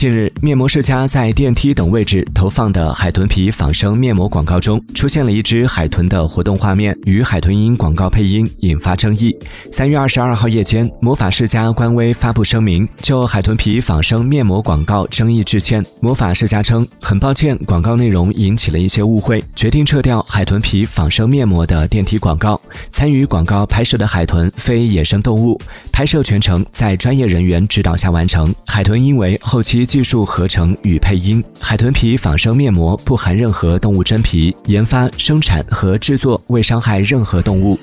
近日，面膜世家在电梯等位置投放的海豚皮仿生面膜广告中，出现了一只海豚的活动画面，与海豚音广告配音引发争议。三月二十二号夜间，魔法世家官微发布声明，就海豚皮仿生面膜广告争议致歉。魔法世家称，很抱歉，广告内容引起了一些误会，决定撤掉海豚皮仿生面膜的电梯广告。参与广告拍摄的海豚非野生动物，拍摄全程在专业人员指导下完成。海豚因为后期。技术合成与配音，海豚皮仿生面膜不含任何动物真皮，研发、生产和制作未伤害任何动物。